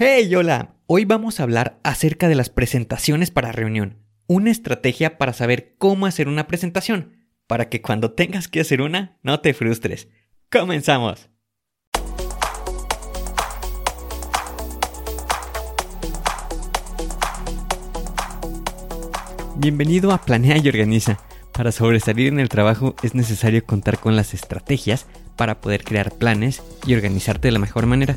Hey, hola. Hoy vamos a hablar acerca de las presentaciones para reunión. Una estrategia para saber cómo hacer una presentación, para que cuando tengas que hacer una, no te frustres. ¡Comenzamos! Bienvenido a Planea y Organiza. Para sobresalir en el trabajo es necesario contar con las estrategias para poder crear planes y organizarte de la mejor manera.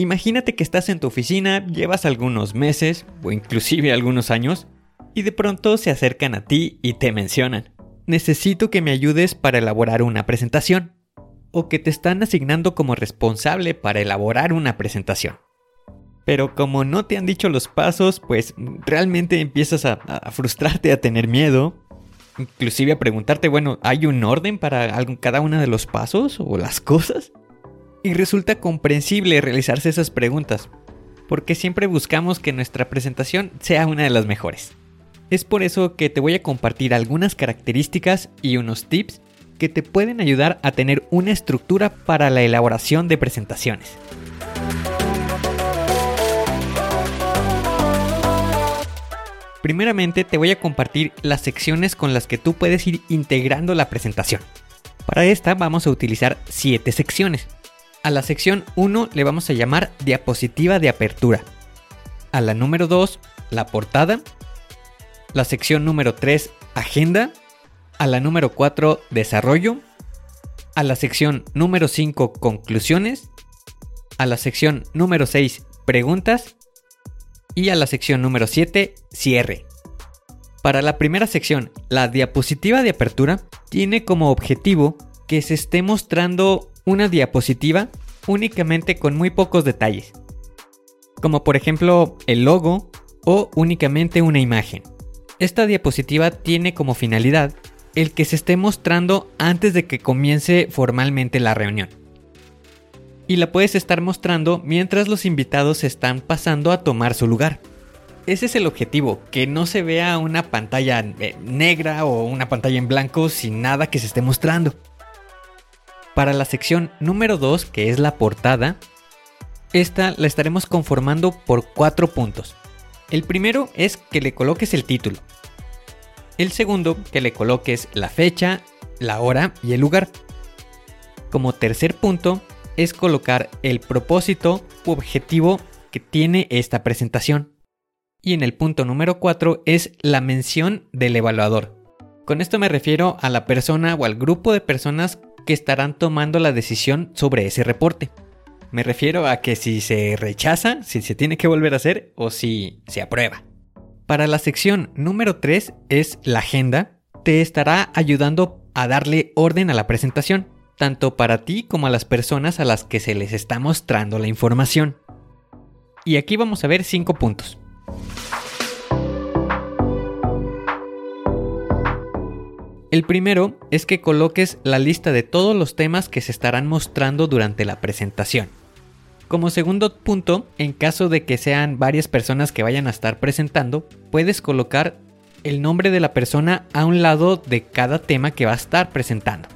Imagínate que estás en tu oficina, llevas algunos meses o inclusive algunos años y de pronto se acercan a ti y te mencionan. Necesito que me ayudes para elaborar una presentación. O que te están asignando como responsable para elaborar una presentación. Pero como no te han dicho los pasos, pues realmente empiezas a, frustrarte, a tener miedo. Inclusive a preguntarte, bueno, ¿hay un orden para cada uno de los pasos o las cosas? Y resulta comprensible realizarse esas preguntas, porque siempre buscamos que nuestra presentación sea una de las mejores. Es por eso que te voy a compartir algunas características y unos tips que te pueden ayudar a tener una estructura para la elaboración de presentaciones. Primeramente te voy a compartir las secciones con las que tú puedes ir integrando la presentación. Para esta vamos a utilizar 7 secciones. A la sección 1 le vamos a llamar diapositiva de apertura. A la número 2, la portada. La sección número 3, agenda. A la número 4, desarrollo. A la sección número 5, conclusiones. A la sección número 6, preguntas. Y a la sección número 7, cierre. Para la primera sección, la diapositiva de apertura tiene como objetivo que se esté mostrando una diapositiva únicamente con muy pocos detalles, como por ejemplo el logo o únicamente una imagen. Esta diapositiva tiene como finalidad el que se esté mostrando antes de que comience formalmente la reunión. Y la puedes estar mostrando mientras los invitados están pasando a tomar su lugar. Ese es el objetivo, que no se vea una pantalla eh, negra o una pantalla en blanco sin nada que se esté mostrando. Para la sección número 2, que es la portada, esta la estaremos conformando por cuatro puntos. El primero es que le coloques el título. El segundo, que le coloques la fecha, la hora y el lugar. Como tercer punto, es colocar el propósito u objetivo que tiene esta presentación. Y en el punto número 4 es la mención del evaluador. Con esto me refiero a la persona o al grupo de personas que estarán tomando la decisión sobre ese reporte. Me refiero a que si se rechaza, si se tiene que volver a hacer o si se aprueba. Para la sección número 3 es la agenda, te estará ayudando a darle orden a la presentación, tanto para ti como a las personas a las que se les está mostrando la información. Y aquí vamos a ver 5 puntos. El primero es que coloques la lista de todos los temas que se estarán mostrando durante la presentación. Como segundo punto, en caso de que sean varias personas que vayan a estar presentando, puedes colocar el nombre de la persona a un lado de cada tema que va a estar presentando.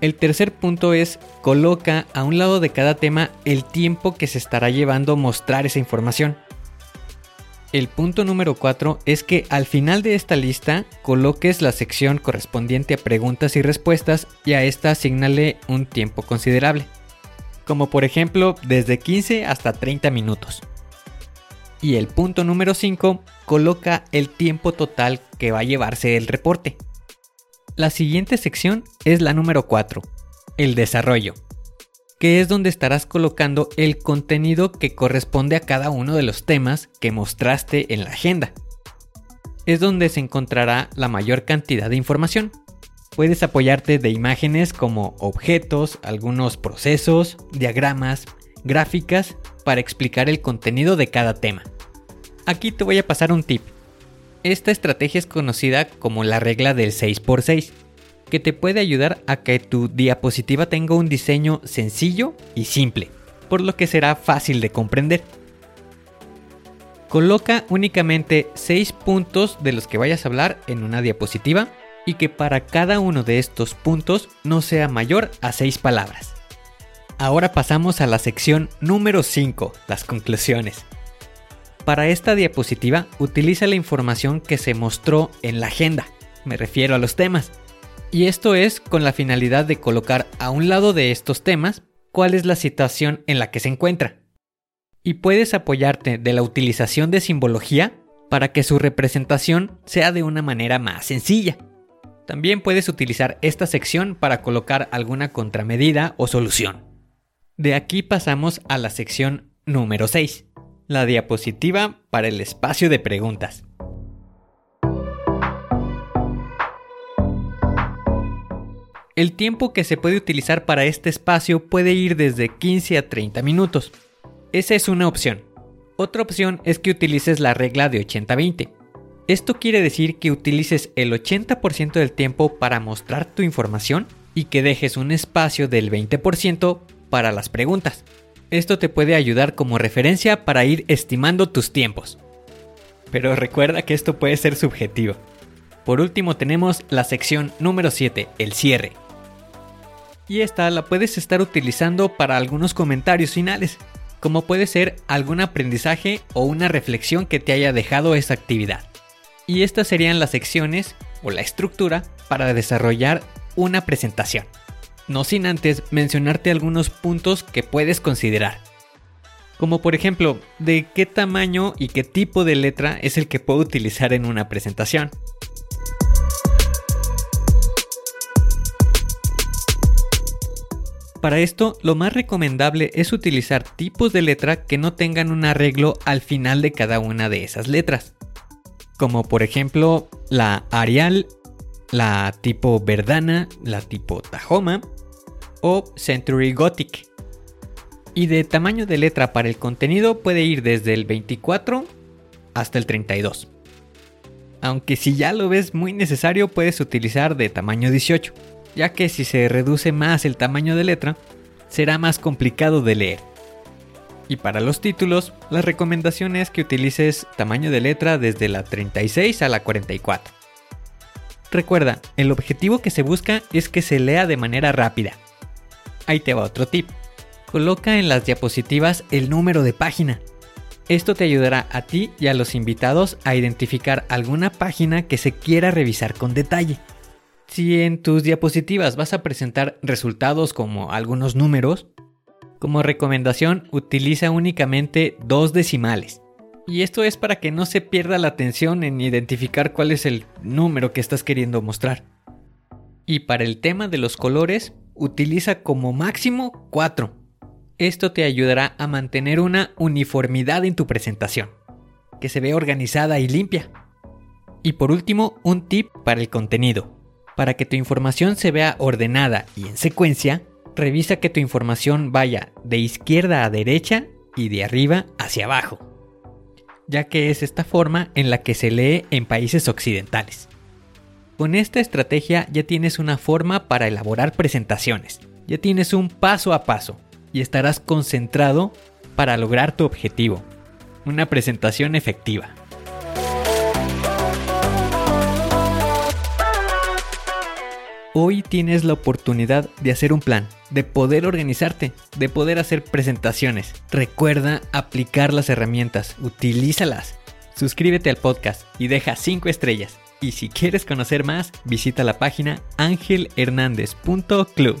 El tercer punto es coloca a un lado de cada tema el tiempo que se estará llevando mostrar esa información. El punto número 4 es que al final de esta lista coloques la sección correspondiente a preguntas y respuestas y a esta asignale un tiempo considerable. como por ejemplo desde 15 hasta 30 minutos. Y el punto número 5 coloca el tiempo total que va a llevarse el reporte. La siguiente sección es la número 4, el desarrollo, que es donde estarás colocando el contenido que corresponde a cada uno de los temas que mostraste en la agenda. Es donde se encontrará la mayor cantidad de información. Puedes apoyarte de imágenes como objetos, algunos procesos, diagramas, gráficas para explicar el contenido de cada tema. Aquí te voy a pasar un tip. Esta estrategia es conocida como la regla del 6x6, que te puede ayudar a que tu diapositiva tenga un diseño sencillo y simple, por lo que será fácil de comprender. Coloca únicamente 6 puntos de los que vayas a hablar en una diapositiva y que para cada uno de estos puntos no sea mayor a 6 palabras. Ahora pasamos a la sección número 5, las conclusiones. Para esta diapositiva utiliza la información que se mostró en la agenda, me refiero a los temas. Y esto es con la finalidad de colocar a un lado de estos temas cuál es la situación en la que se encuentra. Y puedes apoyarte de la utilización de simbología para que su representación sea de una manera más sencilla. También puedes utilizar esta sección para colocar alguna contramedida o solución. De aquí pasamos a la sección número 6, la diapositiva para el espacio de preguntas. El tiempo que se puede utilizar para este espacio puede ir desde 15 a 30 minutos. Esa es una opción. Otra opción es que utilices la regla de 80-20. Esto quiere decir que utilices el 80% del tiempo para mostrar tu información y que dejes un espacio del 20% para las preguntas. Esto te puede ayudar como referencia para ir estimando tus tiempos. Pero recuerda que esto puede ser subjetivo. Por último tenemos la sección número 7, el cierre. Y esta la puedes estar utilizando para algunos comentarios finales, como puede ser algún aprendizaje o una reflexión que te haya dejado esa actividad. Y estas serían las secciones o la estructura para desarrollar una presentación. No sin antes mencionarte algunos puntos que puedes considerar. Como por ejemplo, de qué tamaño y qué tipo de letra es el que puedo utilizar en una presentación. Para esto, lo más recomendable es utilizar tipos de letra que no tengan un arreglo al final de cada una de esas letras. Como por ejemplo la Arial, la tipo Verdana, la tipo Tahoma o Century Gothic. Y de tamaño de letra para el contenido puede ir desde el 24 hasta el 32. Aunque si ya lo ves muy necesario puedes utilizar de tamaño 18 ya que si se reduce más el tamaño de letra, será más complicado de leer. Y para los títulos, la recomendación es que utilices tamaño de letra desde la 36 a la 44. Recuerda, el objetivo que se busca es que se lea de manera rápida. Ahí te va otro tip. Coloca en las diapositivas el número de página. Esto te ayudará a ti y a los invitados a identificar alguna página que se quiera revisar con detalle. Si en tus diapositivas vas a presentar resultados como algunos números, como recomendación utiliza únicamente dos decimales. Y esto es para que no se pierda la atención en identificar cuál es el número que estás queriendo mostrar. Y para el tema de los colores, utiliza como máximo 4. Esto te ayudará a mantener una uniformidad en tu presentación, que se vea organizada y limpia. Y por último, un tip para el contenido. Para que tu información se vea ordenada y en secuencia, revisa que tu información vaya de izquierda a derecha y de arriba hacia abajo, ya que es esta forma en la que se lee en países occidentales. Con esta estrategia ya tienes una forma para elaborar presentaciones, ya tienes un paso a paso y estarás concentrado para lograr tu objetivo, una presentación efectiva. Hoy tienes la oportunidad de hacer un plan, de poder organizarte, de poder hacer presentaciones. Recuerda aplicar las herramientas, utilízalas. Suscríbete al podcast y deja 5 estrellas. Y si quieres conocer más, visita la página angelhernandez.club.